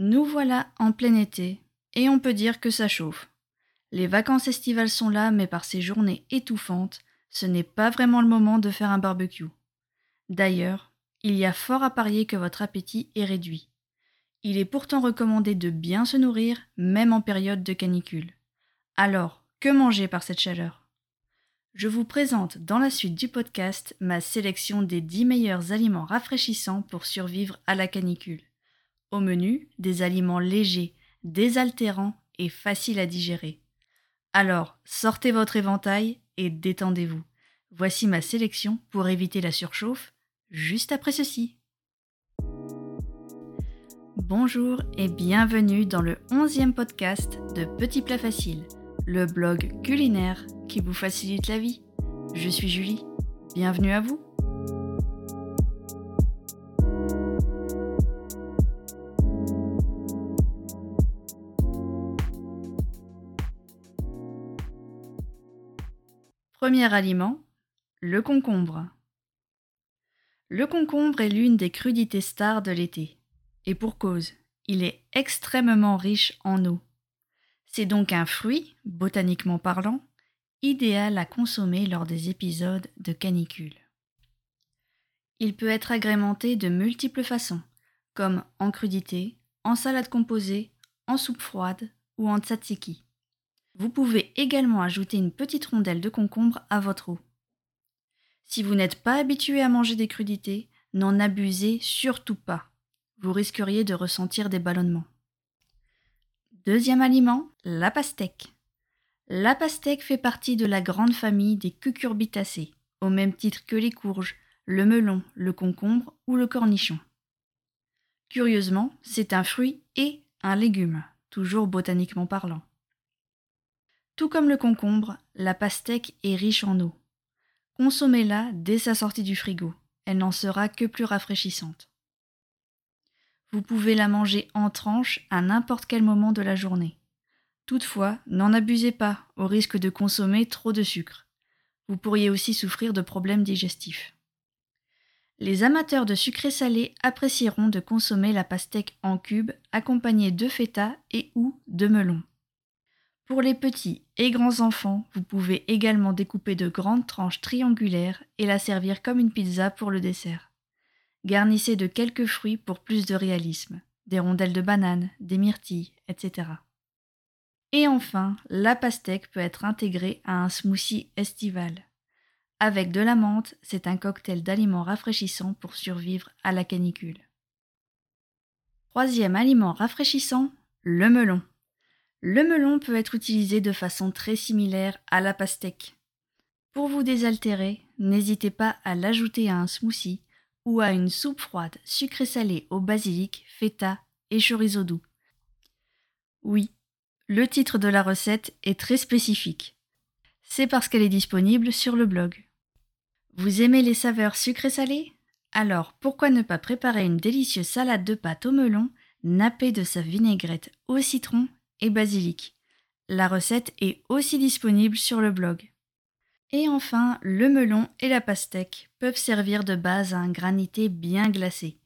Nous voilà en plein été, et on peut dire que ça chauffe. Les vacances estivales sont là, mais par ces journées étouffantes, ce n'est pas vraiment le moment de faire un barbecue. D'ailleurs, il y a fort à parier que votre appétit est réduit. Il est pourtant recommandé de bien se nourrir, même en période de canicule. Alors, que manger par cette chaleur? Je vous présente dans la suite du podcast ma sélection des 10 meilleurs aliments rafraîchissants pour survivre à la canicule. Au menu, des aliments légers, désaltérants et faciles à digérer. Alors, sortez votre éventail et détendez-vous. Voici ma sélection pour éviter la surchauffe, juste après ceci. Bonjour et bienvenue dans le 11e podcast de Petit Plat Facile, le blog culinaire qui vous facilite la vie. Je suis Julie, bienvenue à vous. Premier aliment, le concombre. Le concombre est l'une des crudités stars de l'été. Et pour cause, il est extrêmement riche en eau. C'est donc un fruit, botaniquement parlant, idéal à consommer lors des épisodes de canicule. Il peut être agrémenté de multiples façons, comme en crudité, en salade composée, en soupe froide ou en tzatziki. Vous pouvez également ajouter une petite rondelle de concombre à votre eau. Si vous n'êtes pas habitué à manger des crudités, n'en abusez surtout pas. Vous risqueriez de ressentir des ballonnements. Deuxième aliment, la pastèque. La pastèque fait partie de la grande famille des cucurbitacées, au même titre que les courges, le melon, le concombre ou le cornichon. Curieusement, c'est un fruit et un légume, toujours botaniquement parlant. Tout comme le concombre, la pastèque est riche en eau. Consommez-la dès sa sortie du frigo, elle n'en sera que plus rafraîchissante. Vous pouvez la manger en tranches à n'importe quel moment de la journée. Toutefois, n'en abusez pas au risque de consommer trop de sucre. Vous pourriez aussi souffrir de problèmes digestifs. Les amateurs de sucré salé apprécieront de consommer la pastèque en cubes accompagnée de feta et ou de melon. Pour les petits et grands enfants, vous pouvez également découper de grandes tranches triangulaires et la servir comme une pizza pour le dessert. Garnissez de quelques fruits pour plus de réalisme, des rondelles de banane, des myrtilles, etc. Et enfin, la pastèque peut être intégrée à un smoothie estival. Avec de la menthe, c'est un cocktail d'aliments rafraîchissants pour survivre à la canicule. Troisième aliment rafraîchissant, le melon. Le melon peut être utilisé de façon très similaire à la pastèque. Pour vous désaltérer, n'hésitez pas à l'ajouter à un smoothie ou à une soupe froide sucrée salée au basilic, feta et chorizo doux. Oui, le titre de la recette est très spécifique. C'est parce qu'elle est disponible sur le blog. Vous aimez les saveurs sucrées salées Alors pourquoi ne pas préparer une délicieuse salade de pâte au melon nappée de sa vinaigrette au citron et basilic. La recette est aussi disponible sur le blog. Et enfin, le melon et la pastèque peuvent servir de base à un granité bien glacé.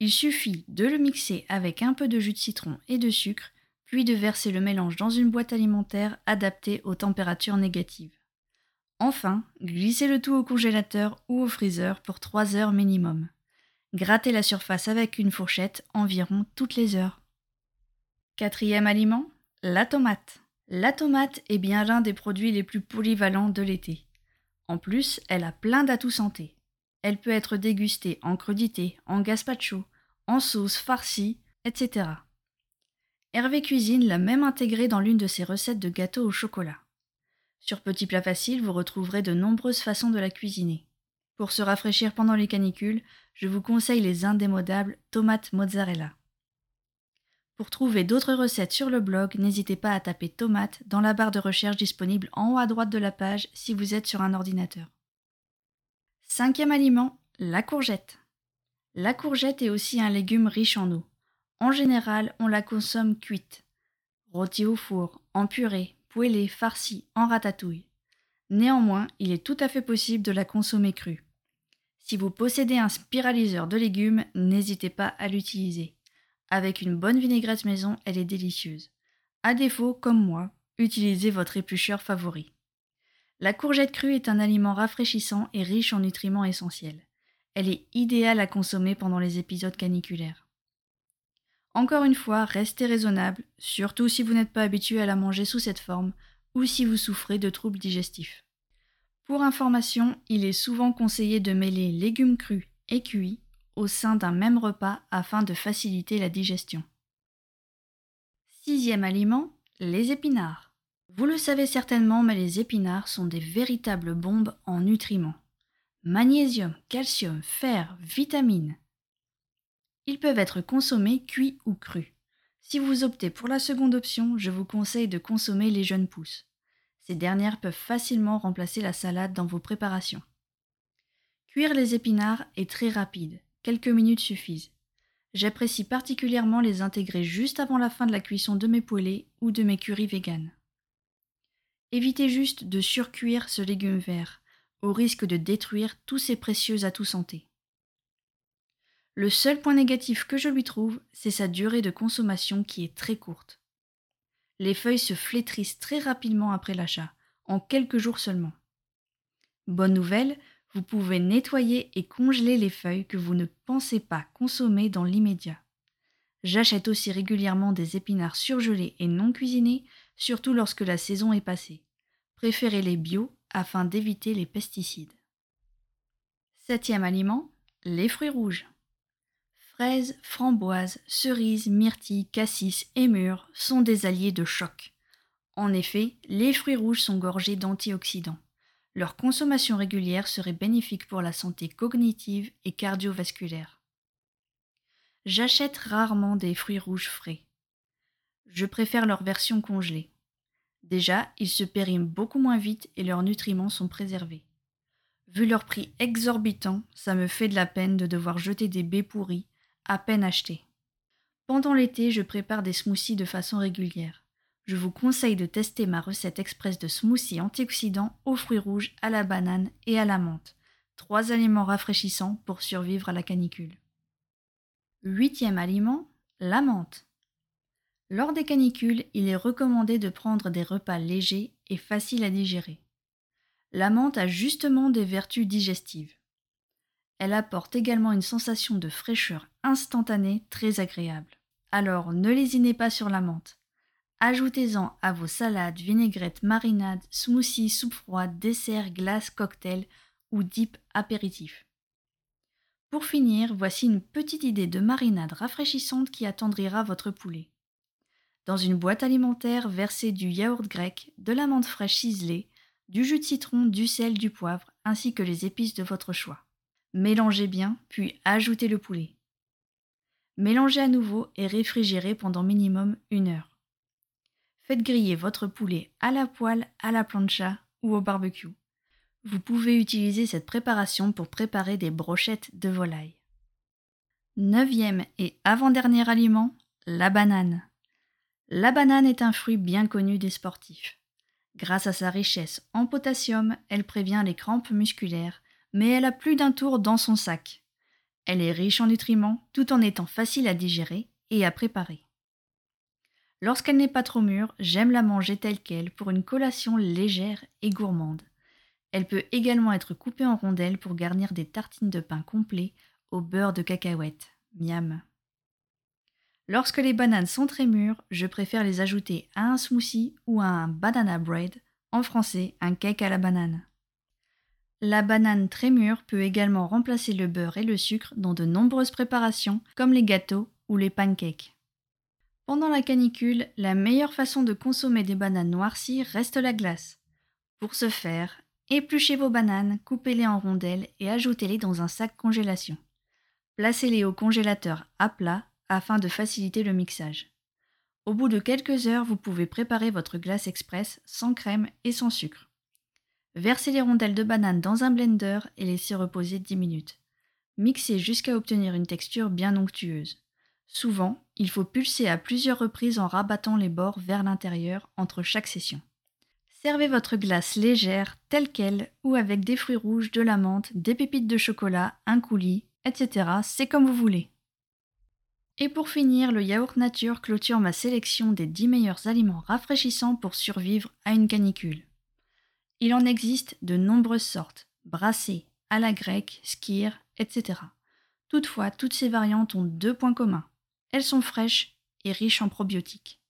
Il suffit de le mixer avec un peu de jus de citron et de sucre, puis de verser le mélange dans une boîte alimentaire adaptée aux températures négatives. Enfin, glissez le tout au congélateur ou au freezer pour 3 heures minimum. Grattez la surface avec une fourchette environ toutes les heures. Quatrième aliment, la tomate. La tomate est bien l'un des produits les plus polyvalents de l'été. En plus, elle a plein d'atouts santé. Elle peut être dégustée en crudité, en gazpacho, en sauce farcie, etc. Hervé Cuisine l'a même intégrée dans l'une de ses recettes de gâteau au chocolat. Sur Petit Plat Facile, vous retrouverez de nombreuses façons de la cuisiner. Pour se rafraîchir pendant les canicules, je vous conseille les indémodables tomates mozzarella. Pour trouver d'autres recettes sur le blog, n'hésitez pas à taper tomate dans la barre de recherche disponible en haut à droite de la page si vous êtes sur un ordinateur. Cinquième aliment, la courgette. La courgette est aussi un légume riche en eau. En général, on la consomme cuite, rôtie au four, en purée, poêlée, farcie, en ratatouille. Néanmoins, il est tout à fait possible de la consommer crue. Si vous possédez un spiraliseur de légumes, n'hésitez pas à l'utiliser. Avec une bonne vinaigrette maison, elle est délicieuse. À défaut, comme moi, utilisez votre éplucheur favori. La courgette crue est un aliment rafraîchissant et riche en nutriments essentiels. Elle est idéale à consommer pendant les épisodes caniculaires. Encore une fois, restez raisonnable, surtout si vous n'êtes pas habitué à la manger sous cette forme ou si vous souffrez de troubles digestifs. Pour information, il est souvent conseillé de mêler légumes crus et cuits au sein d'un même repas afin de faciliter la digestion. Sixième aliment, les épinards. Vous le savez certainement, mais les épinards sont des véritables bombes en nutriments. Magnésium, calcium, fer, vitamines. Ils peuvent être consommés cuits ou crus. Si vous optez pour la seconde option, je vous conseille de consommer les jeunes pousses. Ces dernières peuvent facilement remplacer la salade dans vos préparations. Cuire les épinards est très rapide, quelques minutes suffisent. J'apprécie particulièrement les intégrer juste avant la fin de la cuisson de mes poêlés ou de mes currys véganes. Évitez juste de surcuire ce légume vert, au risque de détruire tous ses précieux atouts santé. Le seul point négatif que je lui trouve, c'est sa durée de consommation qui est très courte. Les feuilles se flétrissent très rapidement après l'achat, en quelques jours seulement. Bonne nouvelle, vous pouvez nettoyer et congeler les feuilles que vous ne pensez pas consommer dans l'immédiat. J'achète aussi régulièrement des épinards surgelés et non cuisinés, surtout lorsque la saison est passée. Préférez les bio afin d'éviter les pesticides. Septième aliment, les fruits rouges. Fraises, framboises, cerises, myrtilles, cassis et mûres sont des alliés de choc. En effet, les fruits rouges sont gorgés d'antioxydants. Leur consommation régulière serait bénéfique pour la santé cognitive et cardiovasculaire. J'achète rarement des fruits rouges frais. Je préfère leur version congelée. Déjà, ils se périment beaucoup moins vite et leurs nutriments sont préservés. Vu leur prix exorbitant, ça me fait de la peine de devoir jeter des baies pourries à peine acheté. Pendant l'été, je prépare des smoothies de façon régulière. Je vous conseille de tester ma recette express de smoothie antioxydants aux fruits rouges, à la banane et à la menthe. Trois aliments rafraîchissants pour survivre à la canicule. Huitième aliment, la menthe. Lors des canicules, il est recommandé de prendre des repas légers et faciles à digérer. La menthe a justement des vertus digestives. Elle apporte également une sensation de fraîcheur instantanée très agréable. Alors ne lésinez pas sur la menthe. Ajoutez-en à vos salades, vinaigrettes, marinades, smoothies, soupes froides, desserts, glaces, cocktails ou dip apéritifs. Pour finir, voici une petite idée de marinade rafraîchissante qui attendrira votre poulet. Dans une boîte alimentaire, versez du yaourt grec, de la menthe fraîche ciselée, du jus de citron, du sel, du poivre, ainsi que les épices de votre choix. Mélangez bien, puis ajoutez le poulet. Mélangez à nouveau et réfrigérez pendant minimum une heure. Faites griller votre poulet à la poêle, à la plancha ou au barbecue. Vous pouvez utiliser cette préparation pour préparer des brochettes de volaille. Neuvième et avant-dernier aliment, la banane. La banane est un fruit bien connu des sportifs. Grâce à sa richesse en potassium, elle prévient les crampes musculaires mais elle a plus d'un tour dans son sac. Elle est riche en nutriments tout en étant facile à digérer et à préparer. Lorsqu'elle n'est pas trop mûre, j'aime la manger telle qu'elle pour une collation légère et gourmande. Elle peut également être coupée en rondelles pour garnir des tartines de pain complet au beurre de cacahuète. Miam. Lorsque les bananes sont très mûres, je préfère les ajouter à un smoothie ou à un banana bread, en français un cake à la banane. La banane très mûre peut également remplacer le beurre et le sucre dans de nombreuses préparations comme les gâteaux ou les pancakes. Pendant la canicule, la meilleure façon de consommer des bananes noircies reste la glace. Pour ce faire, épluchez vos bananes, coupez-les en rondelles et ajoutez-les dans un sac congélation. Placez-les au congélateur à plat afin de faciliter le mixage. Au bout de quelques heures, vous pouvez préparer votre glace express sans crème et sans sucre. Versez les rondelles de banane dans un blender et laissez reposer 10 minutes. Mixez jusqu'à obtenir une texture bien onctueuse. Souvent, il faut pulser à plusieurs reprises en rabattant les bords vers l'intérieur entre chaque session. Servez votre glace légère, telle qu'elle, ou avec des fruits rouges, de la menthe, des pépites de chocolat, un coulis, etc. C'est comme vous voulez. Et pour finir, le yaourt nature clôture ma sélection des 10 meilleurs aliments rafraîchissants pour survivre à une canicule. Il en existe de nombreuses sortes, brassés, à la grecque, skir, etc. Toutefois, toutes ces variantes ont deux points communs. Elles sont fraîches et riches en probiotiques.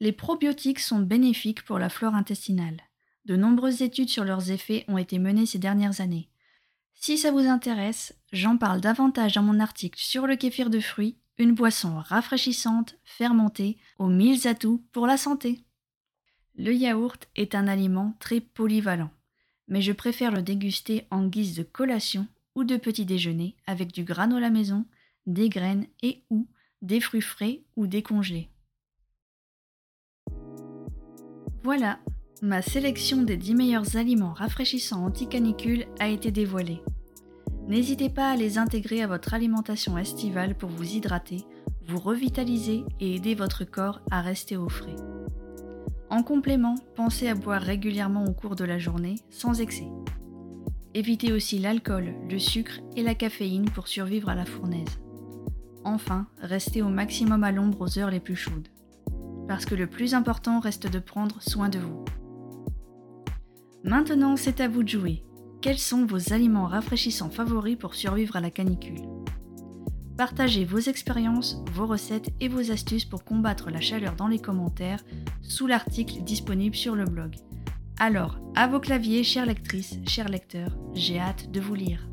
Les probiotiques sont bénéfiques pour la flore intestinale. De nombreuses études sur leurs effets ont été menées ces dernières années. Si ça vous intéresse, j'en parle davantage dans mon article sur le kéfir de fruits, une boisson rafraîchissante, fermentée, aux mille atouts pour la santé. Le yaourt est un aliment très polyvalent, mais je préfère le déguster en guise de collation ou de petit déjeuner avec du granola maison, des graines et ou des fruits frais ou décongelés. Voilà, ma sélection des 10 meilleurs aliments rafraîchissants anti-canicule a été dévoilée. N'hésitez pas à les intégrer à votre alimentation estivale pour vous hydrater, vous revitaliser et aider votre corps à rester au frais. En complément, pensez à boire régulièrement au cours de la journée, sans excès. Évitez aussi l'alcool, le sucre et la caféine pour survivre à la fournaise. Enfin, restez au maximum à l'ombre aux heures les plus chaudes. Parce que le plus important reste de prendre soin de vous. Maintenant, c'est à vous de jouer. Quels sont vos aliments rafraîchissants favoris pour survivre à la canicule? Partagez vos expériences, vos recettes et vos astuces pour combattre la chaleur dans les commentaires sous l'article disponible sur le blog. Alors, à vos claviers, chères lectrices, chers lecteurs, j'ai hâte de vous lire.